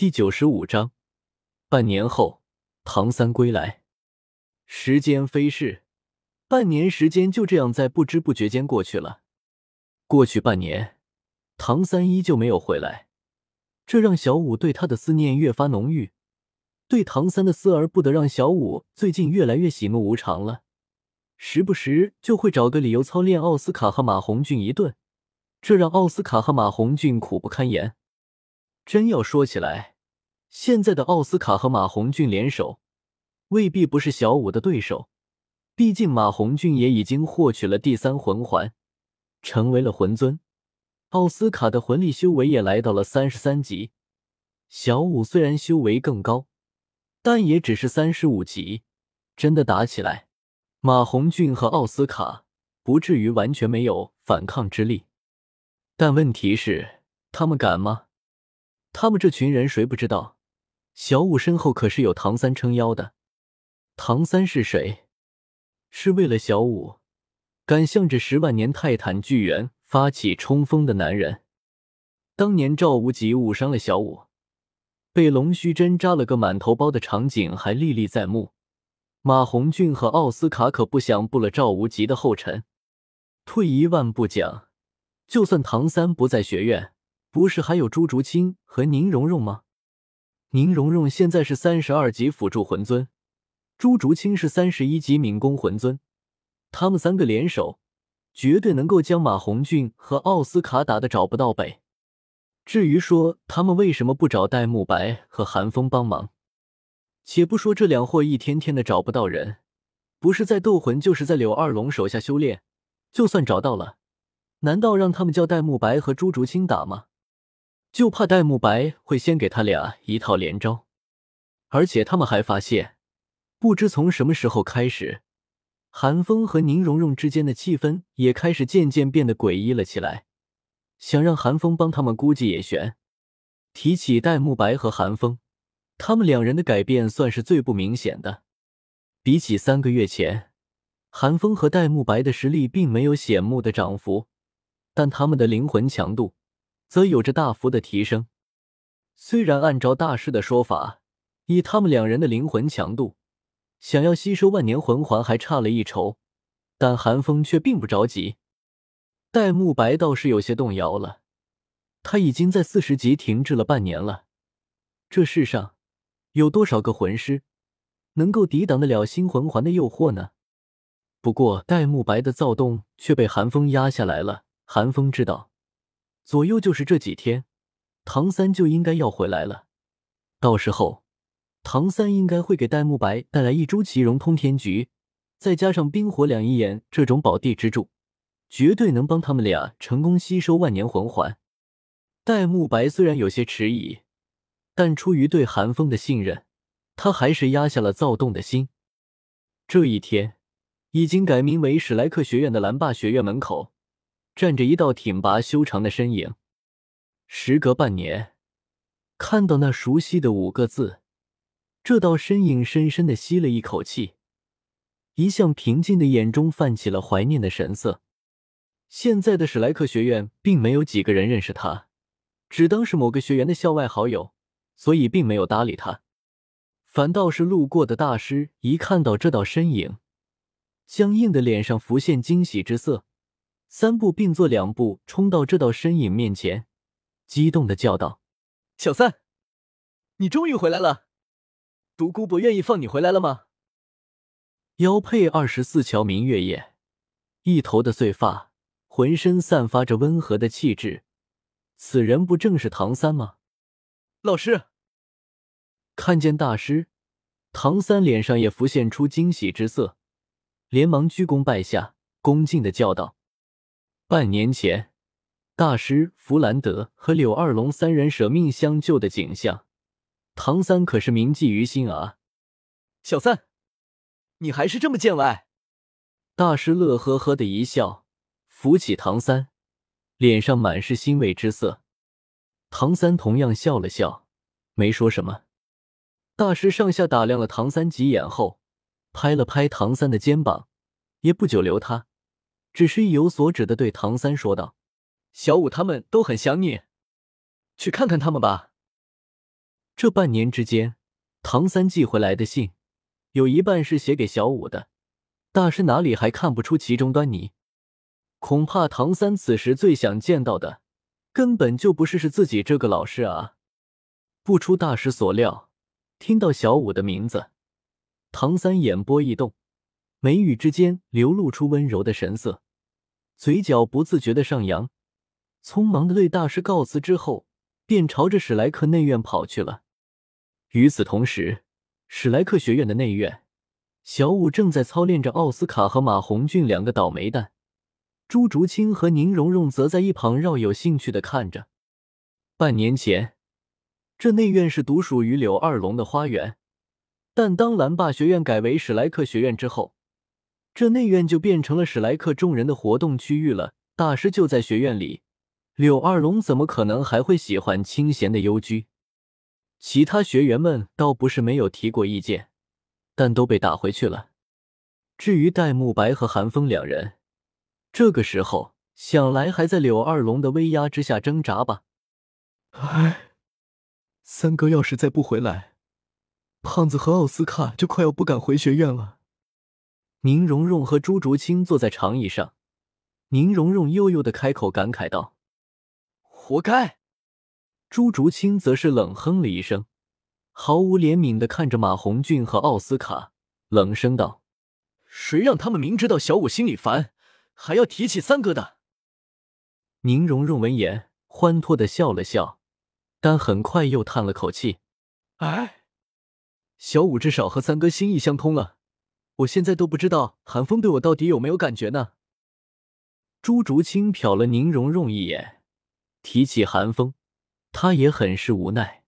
第九十五章，半年后，唐三归来。时间飞逝，半年时间就这样在不知不觉间过去了。过去半年，唐三依旧没有回来，这让小五对他的思念越发浓郁。对唐三的思而不得，让小五最近越来越喜怒无常了，时不时就会找个理由操练奥斯卡和马红俊一顿，这让奥斯卡和马红俊苦不堪言。真要说起来，现在的奥斯卡和马红俊联手，未必不是小五的对手。毕竟马红俊也已经获取了第三魂环，成为了魂尊。奥斯卡的魂力修为也来到了三十三级。小五虽然修为更高，但也只是三十五级。真的打起来，马红俊和奥斯卡不至于完全没有反抗之力。但问题是，他们敢吗？他们这群人谁不知道？小五身后可是有唐三撑腰的。唐三是谁？是为了小五敢向着十万年泰坦巨猿发起冲锋的男人。当年赵无极误伤了小五，被龙须针扎了个满头包的场景还历历在目。马红俊和奥斯卡可不想步了赵无极的后尘。退一万步讲，就算唐三不在学院。不是还有朱竹清和宁荣荣吗？宁荣荣现在是三十二级辅助魂尊，朱竹清是三十一级敏攻魂尊，他们三个联手，绝对能够将马红俊和奥斯卡打得找不到北。至于说他们为什么不找戴沐白和韩风帮忙，且不说这两货一天天的找不到人，不是在斗魂，就是在柳二龙手下修炼，就算找到了，难道让他们叫戴沐白和朱竹清打吗？就怕戴沐白会先给他俩一套连招，而且他们还发现，不知从什么时候开始，韩风和宁荣荣之间的气氛也开始渐渐变得诡异了起来。想让韩风帮他们，估计也悬。提起戴沐白和韩风，他们两人的改变算是最不明显的。比起三个月前，韩风和戴沐白的实力并没有显目的涨幅，但他们的灵魂强度。则有着大幅的提升。虽然按照大师的说法，以他们两人的灵魂强度，想要吸收万年魂环还差了一筹，但韩风却并不着急。戴沐白倒是有些动摇了，他已经在四十级停滞了半年了。这世上有多少个魂师能够抵挡得了新魂环的诱惑呢？不过戴沐白的躁动却被韩风压下来了。韩风知道。左右就是这几天，唐三就应该要回来了。到时候，唐三应该会给戴沐白带来一株奇荣通天菊，再加上冰火两仪眼这种宝地之助，绝对能帮他们俩成功吸收万年魂环。戴沐白虽然有些迟疑，但出于对韩风的信任，他还是压下了躁动的心。这一天，已经改名为史莱克学院的蓝霸学院门口。站着一道挺拔修长的身影。时隔半年，看到那熟悉的五个字，这道身影深深的吸了一口气，一向平静的眼中泛起了怀念的神色。现在的史莱克学院并没有几个人认识他，只当是某个学员的校外好友，所以并没有搭理他。反倒是路过的大师一看到这道身影，僵硬的脸上浮现惊喜之色。三步并作两步冲到这道身影面前，激动的叫道：“小三，你终于回来了！独孤博愿意放你回来了吗？”腰佩二十四桥明月夜，一头的碎发，浑身散发着温和的气质，此人不正是唐三吗？老师看见大师，唐三脸上也浮现出惊喜之色，连忙鞠躬拜下，恭敬的叫道。半年前，大师弗兰德和柳二龙三人舍命相救的景象，唐三可是铭记于心啊！小三，你还是这么见外？大师乐呵呵的一笑，扶起唐三，脸上满是欣慰之色。唐三同样笑了笑，没说什么。大师上下打量了唐三几眼后，拍了拍唐三的肩膀，也不久留他。只是意有所指的对唐三说道：“小五他们都很想你，去看看他们吧。”这半年之间，唐三寄回来的信，有一半是写给小五的。大师哪里还看不出其中端倪？恐怕唐三此时最想见到的，根本就不是是自己这个老师啊！不出大师所料，听到小五的名字，唐三眼波一动，眉宇之间流露出温柔的神色，嘴角不自觉的上扬，匆忙的对大师告辞之后，便朝着史莱克内院跑去了。与此同时，史莱克学院的内院，小五正在操练着奥斯卡和马红俊两个倒霉蛋。朱竹清和宁荣荣则在一旁饶有兴趣的看着。半年前，这内院是独属于柳二龙的花园，但当蓝霸学院改为史莱克学院之后，这内院就变成了史莱克众人的活动区域了。大师就在学院里，柳二龙怎么可能还会喜欢清闲的幽居？其他学员们倒不是没有提过意见，但都被打回去了。至于戴沐白和韩风两人，这个时候想来还在柳二龙的威压之下挣扎吧。唉，三哥要是再不回来，胖子和奥斯卡就快要不敢回学院了。宁荣荣和朱竹清坐在长椅上，宁荣荣悠悠的开口感慨道：“活该。”朱竹清则是冷哼了一声，毫无怜悯的看着马红俊和奥斯卡，冷声道：“谁让他们明知道小五心里烦，还要提起三哥的？”宁荣荣闻言，欢脱的笑了笑，但很快又叹了口气：“哎，小五至少和三哥心意相通了，我现在都不知道韩风对我到底有没有感觉呢。”朱竹清瞟了宁荣荣一眼，提起韩风。他也很是无奈，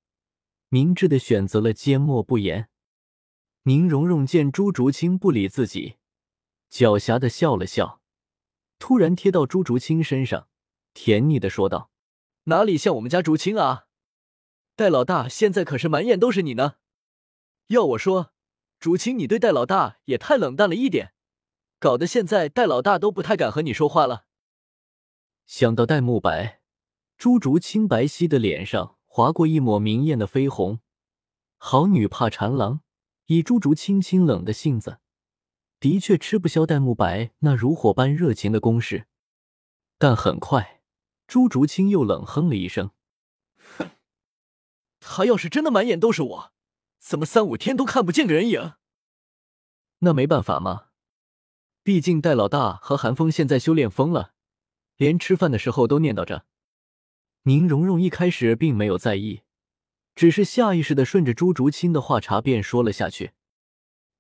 明智的选择了缄默不言。宁荣荣见朱竹清不理自己，狡黠的笑了笑，突然贴到朱竹清身上，甜腻的说道：“哪里像我们家竹清啊？戴老大现在可是满眼都是你呢。要我说，竹清你对戴老大也太冷淡了一点，搞得现在戴老大都不太敢和你说话了。”想到戴沐白。朱竹清白皙的脸上划过一抹明艳的绯红，好女怕缠郎。以朱竹清清冷的性子，的确吃不消戴沐白那如火般热情的攻势。但很快，朱竹清又冷哼了一声：“哼，他要是真的满眼都是我，怎么三五天都看不见个人影？那没办法嘛，毕竟戴老大和韩风现在修炼疯了，连吃饭的时候都念叨着。”宁荣荣一开始并没有在意，只是下意识的顺着朱竹清的话茬便说了下去。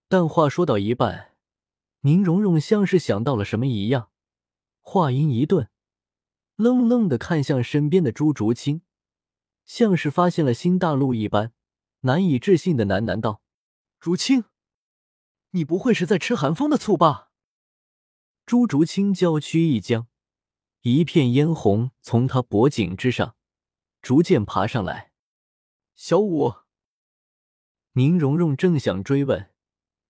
但话说到一半，宁荣荣像是想到了什么一样，话音一顿，愣愣的看向身边的朱竹清，像是发现了新大陆一般，难以置信的喃喃道：“竹清，你不会是在吃寒风的醋吧？”朱竹清娇躯一僵。一片嫣红从他脖颈之上逐渐爬上来。小五，宁荣荣正想追问，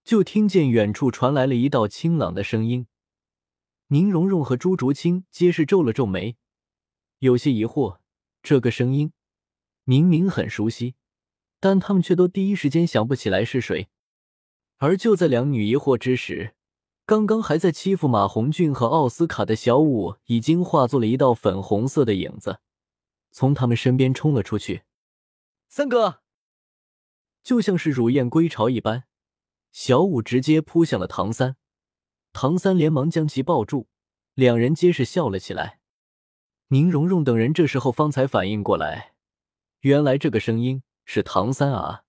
就听见远处传来了一道清朗的声音。宁荣荣和朱竹清皆是皱了皱眉，有些疑惑。这个声音明明很熟悉，但他们却都第一时间想不起来是谁。而就在两女疑惑之时，刚刚还在欺负马红俊和奥斯卡的小五，已经化作了一道粉红色的影子，从他们身边冲了出去。三哥，就像是乳燕归巢一般，小五直接扑向了唐三，唐三连忙将其抱住，两人皆是笑了起来。宁荣荣等人这时候方才反应过来，原来这个声音是唐三啊！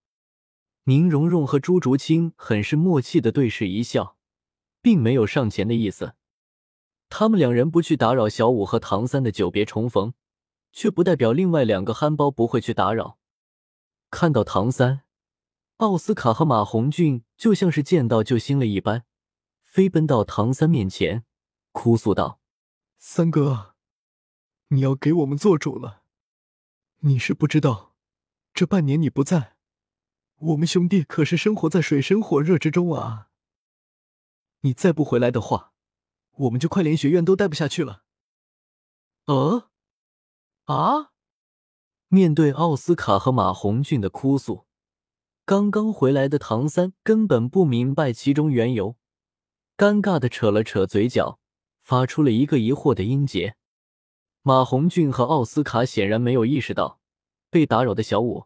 宁荣荣和朱竹清很是默契的对视一笑。并没有上前的意思，他们两人不去打扰小五和唐三的久别重逢，却不代表另外两个憨包不会去打扰。看到唐三，奥斯卡和马红俊就像是见到救星了一般，飞奔到唐三面前，哭诉道：“三哥，你要给我们做主了。你是不知道，这半年你不在，我们兄弟可是生活在水深火热之中啊。”你再不回来的话，我们就快连学院都待不下去了。呃，啊！面对奥斯卡和马红俊的哭诉，刚刚回来的唐三根本不明白其中缘由，尴尬的扯了扯嘴角，发出了一个疑惑的音节。马红俊和奥斯卡显然没有意识到被打扰的小五，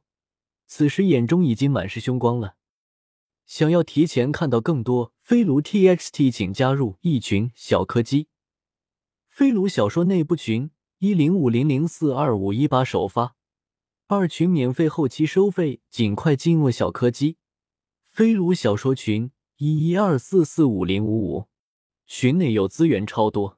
此时眼中已经满是凶光了。想要提前看到更多飞卢 TXT，请加入一群小柯基。飞卢小说内部群：一零五零零四二五一八首发，二群免费，后期收费，尽快进入小柯基。飞卢小说群：一一二四四五零五五，群内有资源超多。